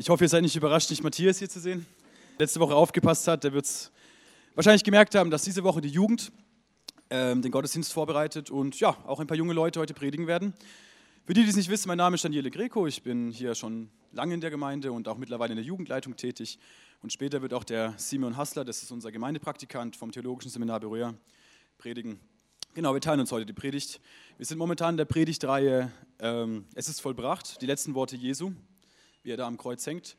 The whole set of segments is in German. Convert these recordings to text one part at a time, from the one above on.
Ich hoffe, ihr seid nicht überrascht, nicht Matthias hier zu sehen. Letzte Woche aufgepasst hat, der wird es wahrscheinlich gemerkt haben, dass diese Woche die Jugend ähm, den Gottesdienst vorbereitet und ja, auch ein paar junge Leute heute predigen werden. Für die, die es nicht wissen, mein Name ist Daniele Greco. Ich bin hier schon lange in der Gemeinde und auch mittlerweile in der Jugendleitung tätig. Und später wird auch der Simon Hassler, das ist unser Gemeindepraktikant vom Theologischen Seminar Berührer, predigen. Genau, wir teilen uns heute die Predigt. Wir sind momentan in der Predigtreihe ähm, Es ist vollbracht, die letzten Worte Jesu wie er da am Kreuz hängt.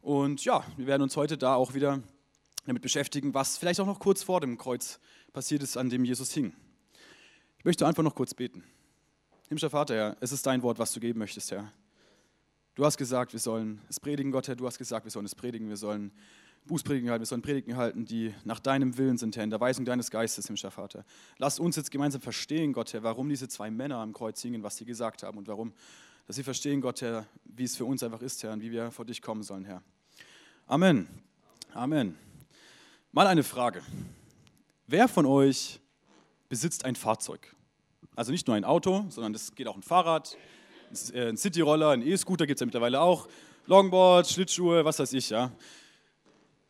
Und ja, wir werden uns heute da auch wieder damit beschäftigen, was vielleicht auch noch kurz vor dem Kreuz passiert ist, an dem Jesus hing. Ich möchte einfach noch kurz beten. Himmlischer Vater, Herr, es ist dein Wort, was du geben möchtest, Herr. Du hast gesagt, wir sollen es predigen, Gott, Herr. Du hast gesagt, wir sollen es predigen. Wir sollen Bußpredigen halten, wir sollen Predigen halten, die nach deinem Willen sind, Herr, in der Weisung deines Geistes, himmlischer Vater. Lass uns jetzt gemeinsam verstehen, Gott, Herr, warum diese zwei Männer am Kreuz hingen, was sie gesagt haben und warum dass sie verstehen, Gott, Herr, wie es für uns einfach ist, Herr, und wie wir vor dich kommen sollen, Herr. Amen. Amen. Mal eine Frage. Wer von euch besitzt ein Fahrzeug? Also nicht nur ein Auto, sondern es geht auch ein Fahrrad, ein äh, Cityroller, ein E-Scooter gibt es ja mittlerweile auch, Longboard, Schlittschuhe, was weiß ich, ja.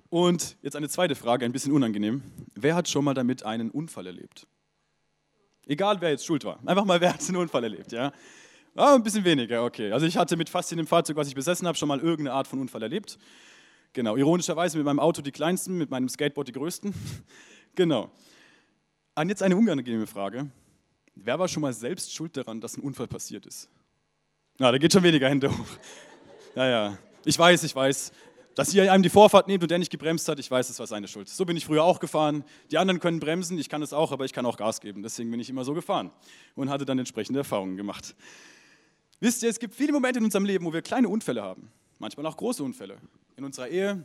Und jetzt eine zweite Frage, ein bisschen unangenehm. Wer hat schon mal damit einen Unfall erlebt? Egal, wer jetzt schuld war. Einfach mal, wer hat einen Unfall erlebt, ja. Ah, ein bisschen weniger, okay. Also ich hatte mit fast jedem Fahrzeug, was ich besessen habe, schon mal irgendeine Art von Unfall erlebt. Genau, ironischerweise mit meinem Auto die kleinsten, mit meinem Skateboard die größten. genau. Und jetzt eine unangenehme Frage. Wer war schon mal selbst schuld daran, dass ein Unfall passiert ist? Na, da geht schon weniger Hände hoch. Ja, ja. Ich weiß, ich weiß. Dass ihr einem die Vorfahrt nehmt und der nicht gebremst hat, ich weiß, es war seine Schuld. So bin ich früher auch gefahren. Die anderen können bremsen, ich kann es auch, aber ich kann auch Gas geben. Deswegen bin ich immer so gefahren und hatte dann entsprechende Erfahrungen gemacht. Wisst ihr, es gibt viele Momente in unserem Leben, wo wir kleine Unfälle haben, manchmal auch große Unfälle. In unserer Ehe,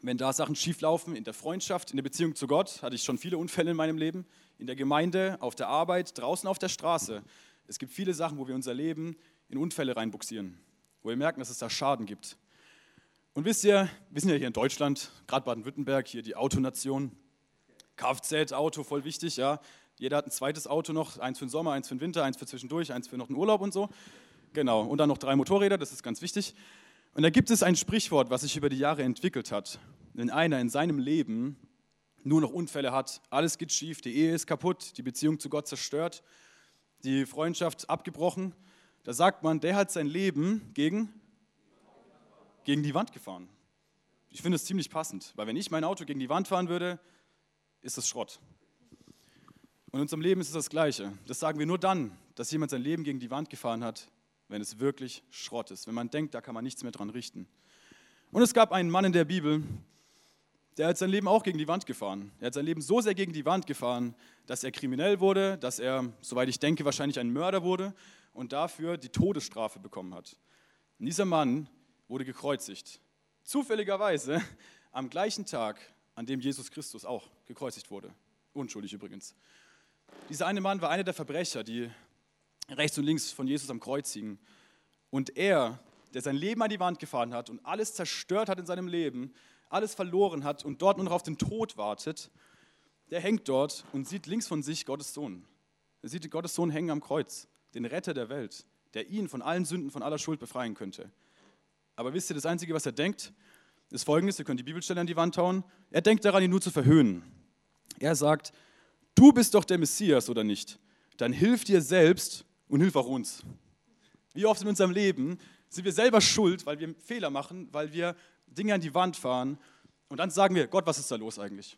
wenn da Sachen schieflaufen, in der Freundschaft, in der Beziehung zu Gott, hatte ich schon viele Unfälle in meinem Leben, in der Gemeinde, auf der Arbeit, draußen auf der Straße. Es gibt viele Sachen, wo wir unser Leben in Unfälle reinbuxieren, wo wir merken, dass es da Schaden gibt. Und wisst ihr, wir sind ja hier in Deutschland, gerade Baden-Württemberg, hier die Autonation. Kfz-Auto, voll wichtig, ja. Jeder hat ein zweites Auto noch, eins für den Sommer, eins für den Winter, eins für zwischendurch, eins für noch einen Urlaub und so. Genau, und dann noch drei Motorräder, das ist ganz wichtig. Und da gibt es ein Sprichwort, was sich über die Jahre entwickelt hat. Wenn einer in seinem Leben nur noch Unfälle hat, alles geht schief, die Ehe ist kaputt, die Beziehung zu Gott zerstört, die Freundschaft abgebrochen, da sagt man, der hat sein Leben gegen, gegen die Wand gefahren. Ich finde es ziemlich passend, weil wenn ich mein Auto gegen die Wand fahren würde, ist es Schrott. Und in unserem Leben ist es das Gleiche. Das sagen wir nur dann, dass jemand sein Leben gegen die Wand gefahren hat, wenn es wirklich Schrott ist, wenn man denkt, da kann man nichts mehr dran richten. Und es gab einen Mann in der Bibel, der hat sein Leben auch gegen die Wand gefahren. Er hat sein Leben so sehr gegen die Wand gefahren, dass er kriminell wurde, dass er, soweit ich denke, wahrscheinlich ein Mörder wurde und dafür die Todesstrafe bekommen hat. Und dieser Mann wurde gekreuzigt. Zufälligerweise am gleichen Tag, an dem Jesus Christus auch gekreuzigt wurde. Unschuldig übrigens. Dieser eine Mann war einer der Verbrecher, die rechts und links von Jesus am Kreuz hingen. Und er, der sein Leben an die Wand gefahren hat und alles zerstört hat in seinem Leben, alles verloren hat und dort nur noch auf den Tod wartet, der hängt dort und sieht links von sich Gottes Sohn. Er sieht Gottes Sohn hängen am Kreuz, den Retter der Welt, der ihn von allen Sünden, von aller Schuld befreien könnte. Aber wisst ihr, das Einzige, was er denkt, ist folgendes, ihr könnt die Bibelstelle an die Wand hauen. Er denkt daran, ihn nur zu verhöhnen. Er sagt, du bist doch der Messias oder nicht? Dann hilf dir selbst und hilf auch uns. Wie oft in unserem Leben sind wir selber schuld, weil wir Fehler machen, weil wir Dinge an die Wand fahren und dann sagen wir, Gott, was ist da los eigentlich?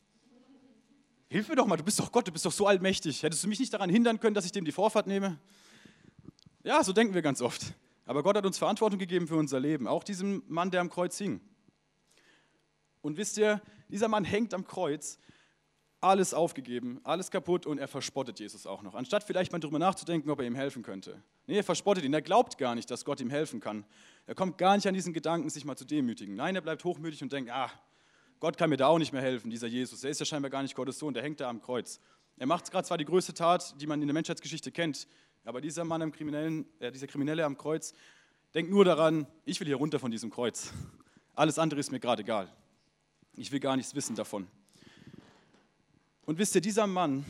Hilf mir doch mal, du bist doch Gott, du bist doch so allmächtig. Hättest du mich nicht daran hindern können, dass ich dem die Vorfahrt nehme? Ja, so denken wir ganz oft. Aber Gott hat uns Verantwortung gegeben für unser Leben, auch diesem Mann, der am Kreuz hing. Und wisst ihr, dieser Mann hängt am Kreuz alles aufgegeben, alles kaputt und er verspottet Jesus auch noch. Anstatt vielleicht mal darüber nachzudenken, ob er ihm helfen könnte. Nee, er verspottet ihn. Er glaubt gar nicht, dass Gott ihm helfen kann. Er kommt gar nicht an diesen Gedanken, sich mal zu demütigen. Nein, er bleibt hochmütig und denkt, ah, Gott kann mir da auch nicht mehr helfen, dieser Jesus. Der ist ja scheinbar gar nicht Gottes Sohn, der hängt da am Kreuz. Er macht gerade zwar die größte Tat, die man in der Menschheitsgeschichte kennt, aber dieser Mann, am Kriminellen, äh, dieser Kriminelle am Kreuz, denkt nur daran, ich will hier runter von diesem Kreuz. Alles andere ist mir gerade egal. Ich will gar nichts wissen davon. Und wisst ihr, dieser Mann,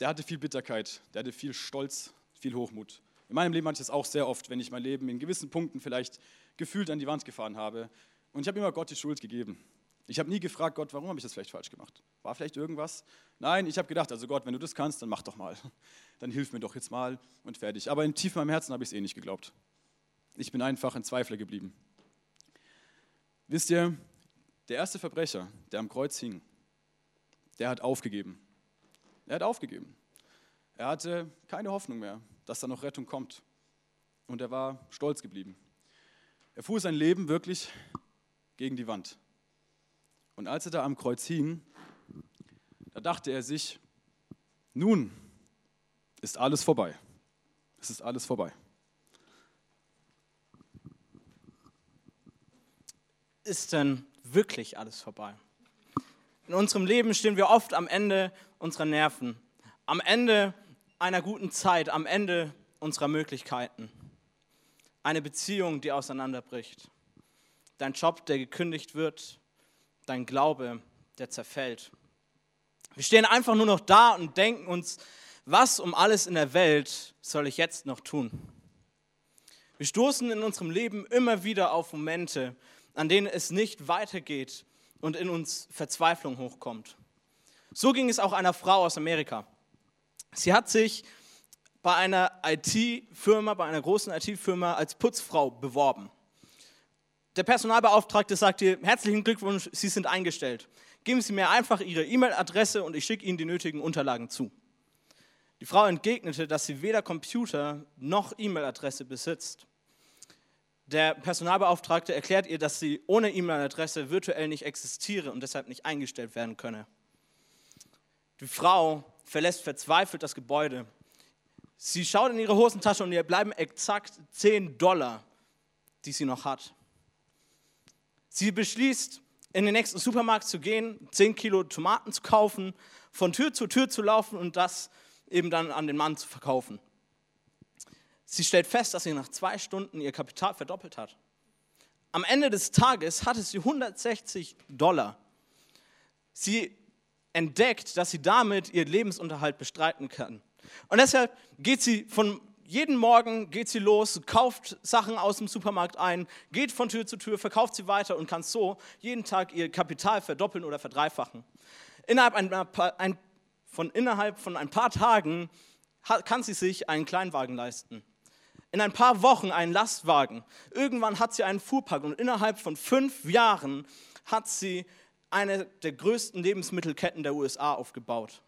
der hatte viel Bitterkeit, der hatte viel Stolz, viel Hochmut. In meinem Leben hatte ich das auch sehr oft, wenn ich mein Leben in gewissen Punkten vielleicht gefühlt an die Wand gefahren habe. Und ich habe immer Gott die Schuld gegeben. Ich habe nie gefragt, Gott, warum habe ich das vielleicht falsch gemacht? War vielleicht irgendwas? Nein, ich habe gedacht, also Gott, wenn du das kannst, dann mach doch mal. Dann hilf mir doch jetzt mal und fertig. Aber in tief meinem Herzen habe ich es eh nicht geglaubt. Ich bin einfach ein Zweifler geblieben. Wisst ihr, der erste Verbrecher, der am Kreuz hing, der hat aufgegeben. Er hat aufgegeben. Er hatte keine Hoffnung mehr, dass da noch Rettung kommt. Und er war stolz geblieben. Er fuhr sein Leben wirklich gegen die Wand. Und als er da am Kreuz hing, da dachte er sich, nun ist alles vorbei. Es ist alles vorbei. Ist denn wirklich alles vorbei? In unserem Leben stehen wir oft am Ende unserer Nerven, am Ende einer guten Zeit, am Ende unserer Möglichkeiten. Eine Beziehung, die auseinanderbricht. Dein Job, der gekündigt wird. Dein Glaube, der zerfällt. Wir stehen einfach nur noch da und denken uns, was um alles in der Welt soll ich jetzt noch tun? Wir stoßen in unserem Leben immer wieder auf Momente, an denen es nicht weitergeht und in uns Verzweiflung hochkommt. So ging es auch einer Frau aus Amerika. Sie hat sich bei einer IT-Firma, bei einer großen IT-Firma als Putzfrau beworben. Der Personalbeauftragte sagt ihr, herzlichen Glückwunsch, Sie sind eingestellt. Geben Sie mir einfach Ihre E-Mail-Adresse und ich schicke Ihnen die nötigen Unterlagen zu. Die Frau entgegnete, dass sie weder Computer noch E-Mail-Adresse besitzt. Der Personalbeauftragte erklärt ihr, dass sie ohne E-Mail-Adresse virtuell nicht existiere und deshalb nicht eingestellt werden könne. Die Frau verlässt verzweifelt das Gebäude. Sie schaut in ihre Hosentasche und ihr bleiben exakt 10 Dollar, die sie noch hat. Sie beschließt, in den nächsten Supermarkt zu gehen, 10 Kilo Tomaten zu kaufen, von Tür zu Tür zu laufen und das eben dann an den Mann zu verkaufen. Sie stellt fest, dass sie nach zwei Stunden ihr Kapital verdoppelt hat. Am Ende des Tages hatte sie 160 Dollar. Sie entdeckt, dass sie damit ihren Lebensunterhalt bestreiten kann. Und deshalb geht sie von jeden Morgen geht sie los, kauft Sachen aus dem Supermarkt ein, geht von Tür zu Tür, verkauft sie weiter und kann so jeden Tag ihr Kapital verdoppeln oder verdreifachen. Innerhalb, ein, von, innerhalb von ein paar Tagen kann sie sich einen Kleinwagen leisten. In ein paar Wochen einen Lastwagen. Irgendwann hat sie einen Fuhrpark und innerhalb von fünf Jahren hat sie eine der größten Lebensmittelketten der USA aufgebaut.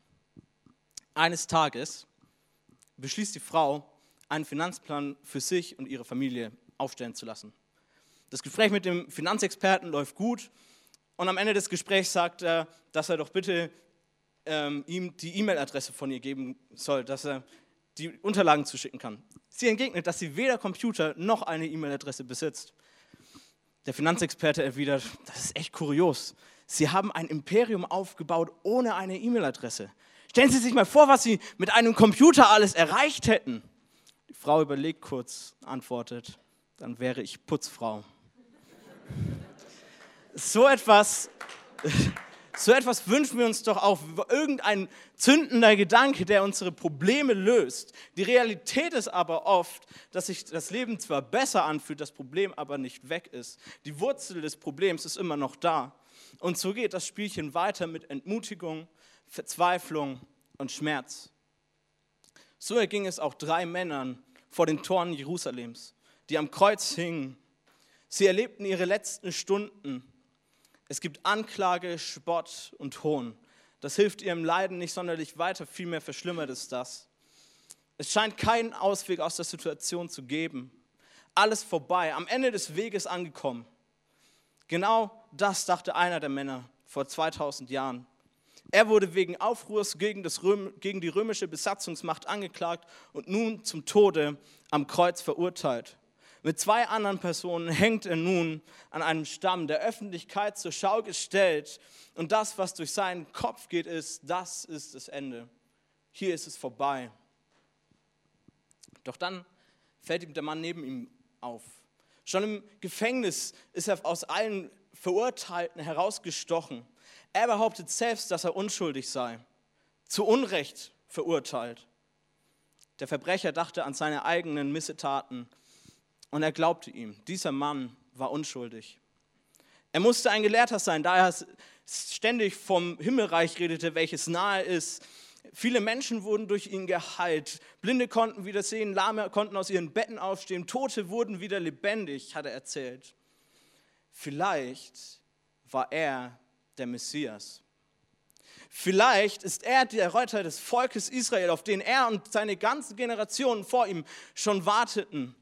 Eines Tages beschließt die Frau, einen Finanzplan für sich und ihre Familie aufstellen zu lassen. Das Gespräch mit dem Finanzexperten läuft gut und am Ende des Gesprächs sagt er, dass er doch bitte ähm, ihm die E-Mail-Adresse von ihr geben soll, dass er die Unterlagen zuschicken kann. Sie entgegnet, dass sie weder Computer noch eine E-Mail-Adresse besitzt. Der Finanzexperte erwidert, das ist echt kurios. Sie haben ein Imperium aufgebaut ohne eine E-Mail-Adresse. Stellen Sie sich mal vor, was Sie mit einem Computer alles erreicht hätten. Die Frau überlegt kurz, antwortet, dann wäre ich Putzfrau. So etwas, so etwas wünschen wir uns doch auch, irgendein zündender Gedanke, der unsere Probleme löst. Die Realität ist aber oft, dass sich das Leben zwar besser anfühlt, das Problem aber nicht weg ist. Die Wurzel des Problems ist immer noch da. Und so geht das Spielchen weiter mit Entmutigung, Verzweiflung und Schmerz. So erging es auch drei Männern vor den Toren Jerusalems, die am Kreuz hingen. Sie erlebten ihre letzten Stunden. Es gibt Anklage, Spott und Hohn. Das hilft ihrem Leiden nicht sonderlich weiter, vielmehr verschlimmert es das. Es scheint keinen Ausweg aus der Situation zu geben. Alles vorbei, am Ende des Weges angekommen. Genau das dachte einer der Männer vor 2000 Jahren. Er wurde wegen Aufruhrs gegen, Röm, gegen die römische Besatzungsmacht angeklagt und nun zum Tode am Kreuz verurteilt. Mit zwei anderen Personen hängt er nun an einem Stamm der Öffentlichkeit zur Schau gestellt. Und das, was durch seinen Kopf geht, ist, das ist das Ende. Hier ist es vorbei. Doch dann fällt ihm der Mann neben ihm auf. Schon im Gefängnis ist er aus allen Verurteilten herausgestochen. Er behauptet selbst, dass er unschuldig sei, zu Unrecht verurteilt. Der Verbrecher dachte an seine eigenen Missetaten Und er glaubte ihm. Dieser Mann war unschuldig. Er musste ein Gelehrter sein, da er ständig vom Himmelreich redete, welches nahe ist. Viele Menschen wurden durch ihn geheilt. Blinde konnten wieder sehen, Lahme konnten aus ihren Betten aufstehen, Tote wurden wieder lebendig, hat er erzählt. Vielleicht war er der Messias. Vielleicht ist er der Retter des Volkes Israel, auf den er und seine ganzen Generationen vor ihm schon warteten.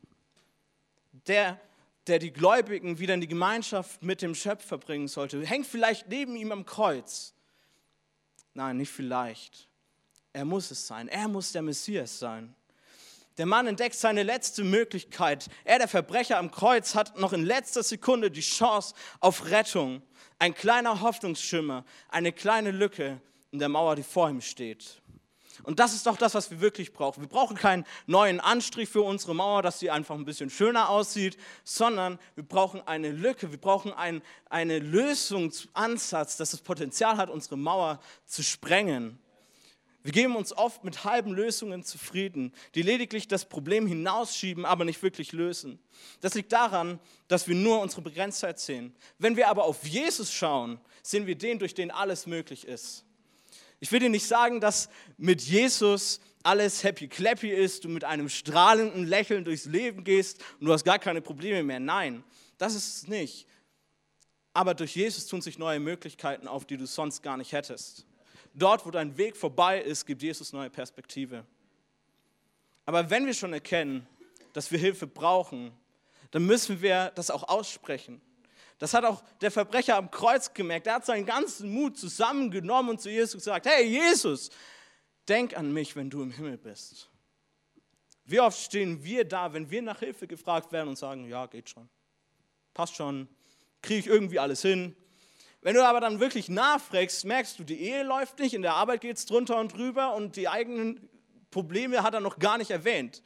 Der, der die Gläubigen wieder in die Gemeinschaft mit dem Schöpfer bringen sollte. Hängt vielleicht neben ihm am Kreuz. Nein, nicht vielleicht. Er muss es sein. Er muss der Messias sein. Der Mann entdeckt seine letzte Möglichkeit. Er, der Verbrecher am Kreuz, hat noch in letzter Sekunde die Chance auf Rettung. Ein kleiner Hoffnungsschimmer, eine kleine Lücke in der Mauer, die vor ihm steht. Und das ist doch das, was wir wirklich brauchen. Wir brauchen keinen neuen Anstrich für unsere Mauer, dass sie einfach ein bisschen schöner aussieht, sondern wir brauchen eine Lücke, wir brauchen ein, eine Lösungsansatz, dass das Potenzial hat, unsere Mauer zu sprengen. Wir geben uns oft mit halben Lösungen zufrieden, die lediglich das Problem hinausschieben, aber nicht wirklich lösen. Das liegt daran, dass wir nur unsere Begrenztheit sehen. Wenn wir aber auf Jesus schauen, sehen wir den, durch den alles möglich ist. Ich will dir nicht sagen, dass mit Jesus alles happy clappy ist, du mit einem strahlenden Lächeln durchs Leben gehst und du hast gar keine Probleme mehr. Nein, das ist es nicht. Aber durch Jesus tun sich neue Möglichkeiten auf, die du sonst gar nicht hättest. Dort, wo dein Weg vorbei ist, gibt Jesus neue Perspektive. Aber wenn wir schon erkennen, dass wir Hilfe brauchen, dann müssen wir das auch aussprechen. Das hat auch der Verbrecher am Kreuz gemerkt. Er hat seinen ganzen Mut zusammengenommen und zu Jesus gesagt, hey Jesus, denk an mich, wenn du im Himmel bist. Wie oft stehen wir da, wenn wir nach Hilfe gefragt werden und sagen, ja, geht schon, passt schon, kriege ich irgendwie alles hin, wenn du aber dann wirklich nachfragst, merkst du, die Ehe läuft nicht, in der Arbeit geht es drunter und drüber und die eigenen Probleme hat er noch gar nicht erwähnt.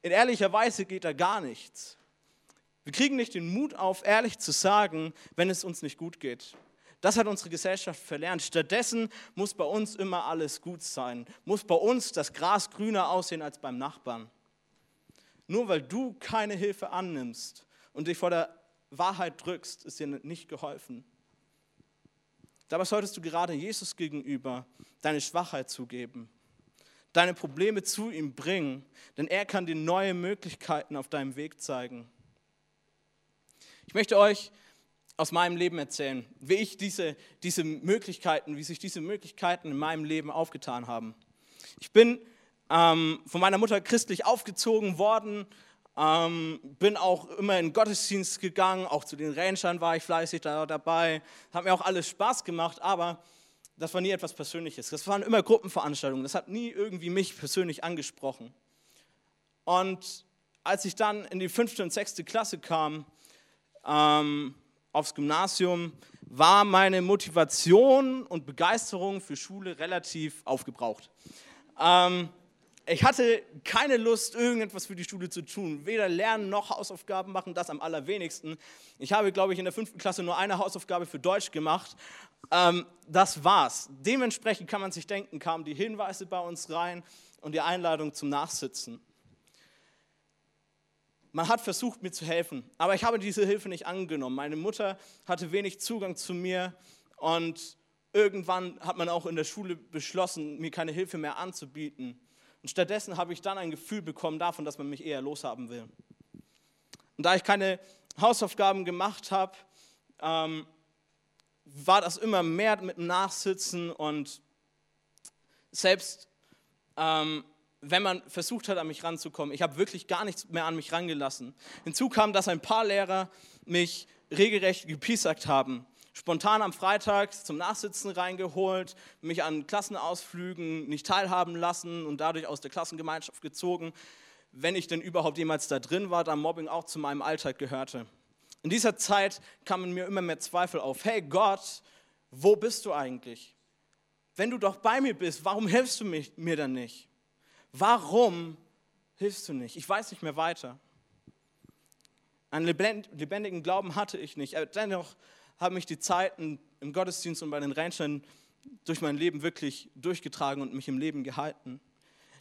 In ehrlicher Weise geht da gar nichts. Wir kriegen nicht den Mut auf, ehrlich zu sagen, wenn es uns nicht gut geht. Das hat unsere Gesellschaft verlernt. Stattdessen muss bei uns immer alles gut sein. Muss bei uns das Gras grüner aussehen als beim Nachbarn. Nur weil du keine Hilfe annimmst und dich vor der Wahrheit drückst, ist dir nicht geholfen. Dabei solltest du gerade Jesus gegenüber deine Schwachheit zugeben, deine Probleme zu ihm bringen, denn er kann dir neue Möglichkeiten auf deinem Weg zeigen. Ich möchte euch aus meinem Leben erzählen, wie ich diese, diese Möglichkeiten, wie sich diese Möglichkeiten in meinem Leben aufgetan haben. Ich bin ähm, von meiner Mutter christlich aufgezogen worden, ähm, bin auch immer in Gottesdienst gegangen, auch zu den Rangern war ich fleißig da, dabei. Hat mir auch alles Spaß gemacht, aber das war nie etwas Persönliches. Das waren immer Gruppenveranstaltungen. Das hat nie irgendwie mich persönlich angesprochen. Und als ich dann in die fünfte und sechste Klasse kam, ähm, aufs Gymnasium, war meine Motivation und Begeisterung für Schule relativ aufgebraucht. Ähm, ich hatte keine Lust, irgendetwas für die Schule zu tun. Weder lernen noch Hausaufgaben machen, das am allerwenigsten. Ich habe, glaube ich, in der fünften Klasse nur eine Hausaufgabe für Deutsch gemacht. Ähm, das war's. Dementsprechend kann man sich denken, kamen die Hinweise bei uns rein und die Einladung zum Nachsitzen. Man hat versucht, mir zu helfen, aber ich habe diese Hilfe nicht angenommen. Meine Mutter hatte wenig Zugang zu mir und irgendwann hat man auch in der Schule beschlossen, mir keine Hilfe mehr anzubieten. Und stattdessen habe ich dann ein Gefühl bekommen davon, dass man mich eher loshaben will. Und da ich keine Hausaufgaben gemacht habe, ähm, war das immer mehr mit dem Nachsitzen und selbst ähm, wenn man versucht hat, an mich ranzukommen, ich habe wirklich gar nichts mehr an mich rangelassen. Hinzu kam, dass ein paar Lehrer mich regelrecht gepiesackt haben spontan am Freitag zum Nachsitzen reingeholt, mich an Klassenausflügen nicht teilhaben lassen und dadurch aus der Klassengemeinschaft gezogen, wenn ich denn überhaupt jemals da drin war, da Mobbing auch zu meinem Alltag gehörte. In dieser Zeit kamen mir immer mehr Zweifel auf. Hey Gott, wo bist du eigentlich? Wenn du doch bei mir bist, warum hilfst du mir dann nicht? Warum hilfst du nicht? Ich weiß nicht mehr weiter. Einen lebendigen Glauben hatte ich nicht. Dennoch haben mich die Zeiten im Gottesdienst und bei den Rentnern durch mein Leben wirklich durchgetragen und mich im Leben gehalten.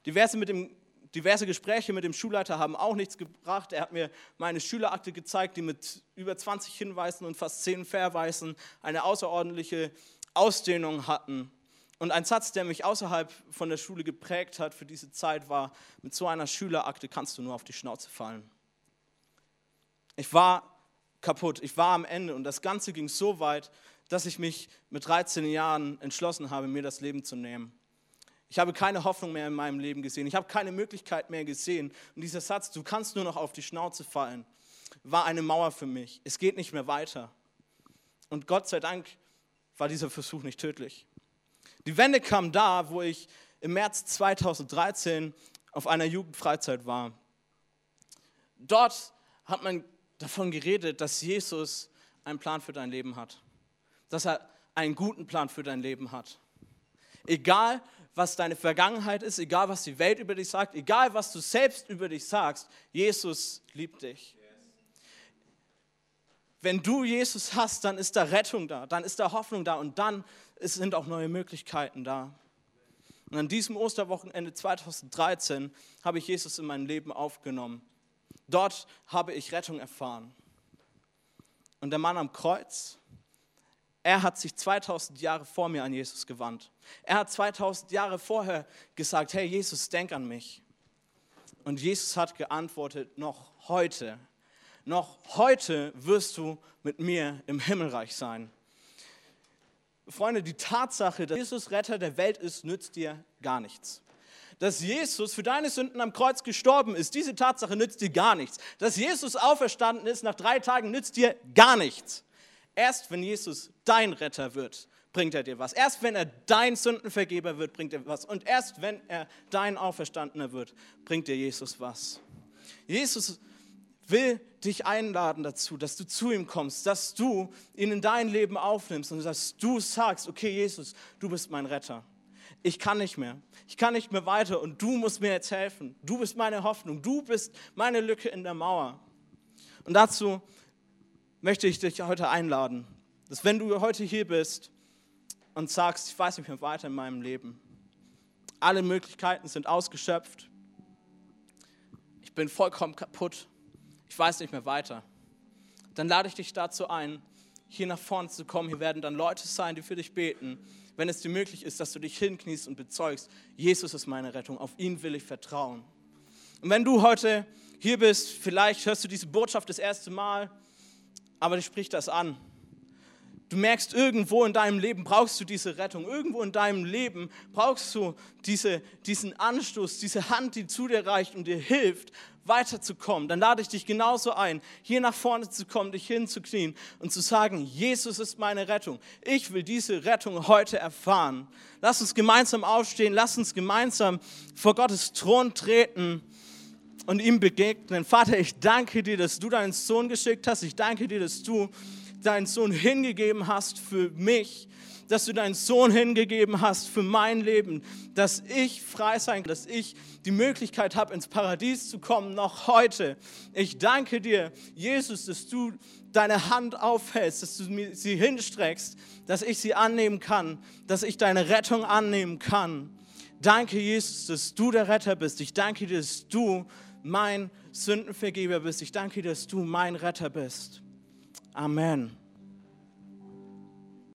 Die Verse mit dem diverse Gespräche mit dem Schulleiter haben auch nichts gebracht. Er hat mir meine Schülerakte gezeigt, die mit über 20 Hinweisen und fast 10 Verweisen eine außerordentliche Ausdehnung hatten. Und ein Satz, der mich außerhalb von der Schule geprägt hat für diese Zeit, war, mit so einer Schülerakte kannst du nur auf die Schnauze fallen. Ich war kaputt, ich war am Ende und das Ganze ging so weit, dass ich mich mit 13 Jahren entschlossen habe, mir das Leben zu nehmen. Ich habe keine Hoffnung mehr in meinem Leben gesehen. Ich habe keine Möglichkeit mehr gesehen. Und dieser Satz, du kannst nur noch auf die Schnauze fallen, war eine Mauer für mich. Es geht nicht mehr weiter. Und Gott sei Dank war dieser Versuch nicht tödlich. Die Wende kam da, wo ich im März 2013 auf einer Jugendfreizeit war. Dort hat man davon geredet, dass Jesus einen Plan für dein Leben hat. Dass er einen guten Plan für dein Leben hat. Egal, was deine Vergangenheit ist, egal, was die Welt über dich sagt, egal, was du selbst über dich sagst, Jesus liebt dich. Wenn du Jesus hast, dann ist da Rettung da, dann ist da Hoffnung da und dann sind auch neue Möglichkeiten da. Und an diesem Osterwochenende 2013 habe ich Jesus in mein Leben aufgenommen. Dort habe ich Rettung erfahren. Und der Mann am Kreuz, er hat sich 2000 Jahre vor mir an Jesus gewandt. Er hat 2000 Jahre vorher gesagt, hey Jesus, denk an mich. Und Jesus hat geantwortet, noch heute noch heute wirst du mit mir im Himmelreich sein. Freunde, die Tatsache, dass Jesus Retter der Welt ist, nützt dir gar nichts. Dass Jesus für deine Sünden am Kreuz gestorben ist, diese Tatsache nützt dir gar nichts. Dass Jesus auferstanden ist nach drei Tagen, nützt dir gar nichts. Erst wenn Jesus dein Retter wird, bringt er dir was. Erst wenn er dein Sündenvergeber wird, bringt er was. Und erst wenn er dein Auferstandener wird, bringt dir Jesus was. Jesus will dich einladen dazu, dass du zu ihm kommst, dass du ihn in dein Leben aufnimmst und dass du sagst, okay Jesus, du bist mein Retter. Ich kann nicht mehr. Ich kann nicht mehr weiter und du musst mir jetzt helfen. Du bist meine Hoffnung. Du bist meine Lücke in der Mauer. Und dazu möchte ich dich heute einladen, dass wenn du heute hier bist und sagst, ich weiß nicht mehr weiter in meinem Leben, alle Möglichkeiten sind ausgeschöpft, ich bin vollkommen kaputt, ich weiß nicht mehr weiter, dann lade ich dich dazu ein, hier nach vorne zu kommen. Hier werden dann Leute sein, die für dich beten. Wenn es dir möglich ist, dass du dich hinkniest und bezeugst, Jesus ist meine Rettung, auf ihn will ich vertrauen. Und wenn du heute hier bist, vielleicht hörst du diese Botschaft das erste Mal, aber dich spricht das an. Du merkst, irgendwo in deinem Leben brauchst du diese Rettung. Irgendwo in deinem Leben brauchst du diese, diesen Anstoß, diese Hand, die zu dir reicht und dir hilft, weiterzukommen, dann lade ich dich genauso ein, hier nach vorne zu kommen, dich hinzuknien und zu sagen, Jesus ist meine Rettung. Ich will diese Rettung heute erfahren. Lass uns gemeinsam aufstehen, lass uns gemeinsam vor Gottes Thron treten und ihm begegnen. Vater, ich danke dir, dass du deinen Sohn geschickt hast. Ich danke dir, dass du deinen Sohn hingegeben hast für mich dass du deinen Sohn hingegeben hast für mein Leben, dass ich frei sein kann, dass ich die Möglichkeit habe, ins Paradies zu kommen, noch heute. Ich danke dir, Jesus, dass du deine Hand aufhältst, dass du mir sie hinstreckst, dass ich sie annehmen kann, dass ich deine Rettung annehmen kann. Danke, Jesus, dass du der Retter bist. Ich danke dir, dass du mein Sündenvergeber bist. Ich danke dir, dass du mein Retter bist. Amen.